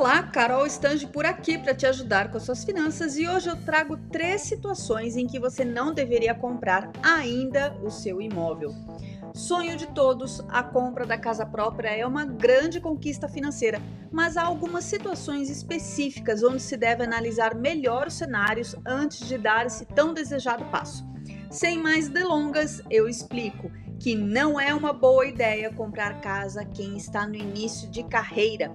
Olá, Carol Stange por aqui para te ajudar com as suas finanças e hoje eu trago três situações em que você não deveria comprar ainda o seu imóvel. Sonho de todos, a compra da casa própria é uma grande conquista financeira, mas há algumas situações específicas onde se deve analisar melhor os cenários antes de dar esse tão desejado passo. Sem mais delongas, eu explico que não é uma boa ideia comprar casa quem está no início de carreira.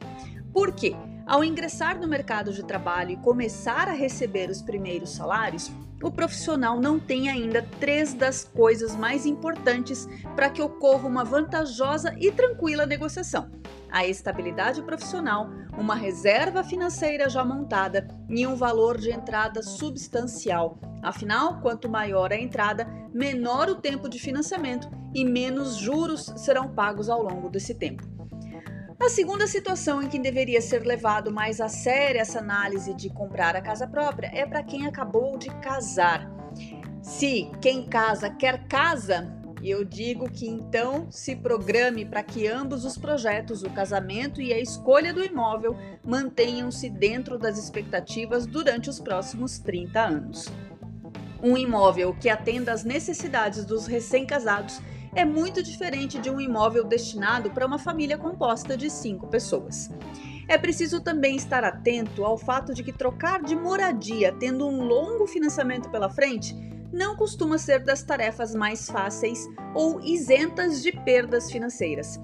Por quê? Ao ingressar no mercado de trabalho e começar a receber os primeiros salários, o profissional não tem ainda três das coisas mais importantes para que ocorra uma vantajosa e tranquila negociação: a estabilidade profissional, uma reserva financeira já montada e um valor de entrada substancial. Afinal, quanto maior a entrada, menor o tempo de financiamento e menos juros serão pagos ao longo desse tempo. A segunda situação em que deveria ser levado mais a sério essa análise de comprar a casa própria é para quem acabou de casar. Se quem casa quer casa, eu digo que então se programe para que ambos os projetos, o casamento e a escolha do imóvel, mantenham-se dentro das expectativas durante os próximos 30 anos. Um imóvel que atenda às necessidades dos recém-casados é muito diferente de um imóvel destinado para uma família composta de cinco pessoas. É preciso também estar atento ao fato de que trocar de moradia tendo um longo financiamento pela frente não costuma ser das tarefas mais fáceis ou isentas de perdas financeiras.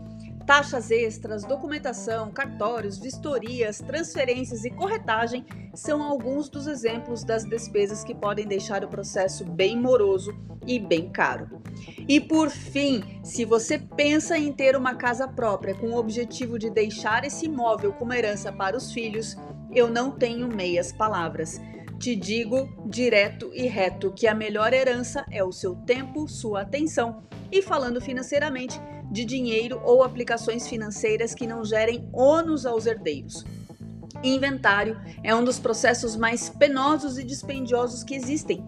Taxas extras, documentação, cartórios, vistorias, transferências e corretagem são alguns dos exemplos das despesas que podem deixar o processo bem moroso e bem caro. E por fim, se você pensa em ter uma casa própria com o objetivo de deixar esse imóvel como herança para os filhos, eu não tenho meias palavras. Te digo direto e reto que a melhor herança é o seu tempo, sua atenção e, falando financeiramente, de dinheiro ou aplicações financeiras que não gerem ônus aos herdeiros. Inventário é um dos processos mais penosos e dispendiosos que existem.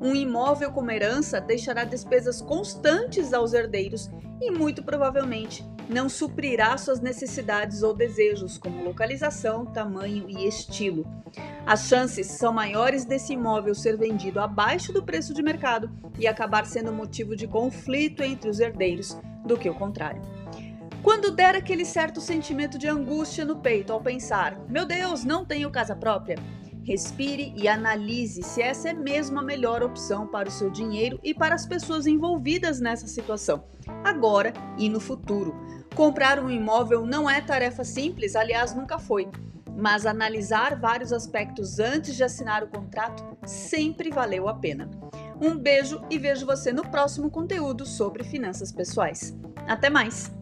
Um imóvel como herança deixará despesas constantes aos herdeiros e, muito provavelmente, não suprirá suas necessidades ou desejos, como localização, tamanho e estilo. As chances são maiores desse imóvel ser vendido abaixo do preço de mercado e acabar sendo motivo de conflito entre os herdeiros do que o contrário. Quando der aquele certo sentimento de angústia no peito ao pensar: meu Deus, não tenho casa própria, respire e analise se essa é mesmo a melhor opção para o seu dinheiro e para as pessoas envolvidas nessa situação, agora e no futuro. Comprar um imóvel não é tarefa simples, aliás, nunca foi. Mas analisar vários aspectos antes de assinar o contrato sempre valeu a pena. Um beijo e vejo você no próximo conteúdo sobre finanças pessoais. Até mais!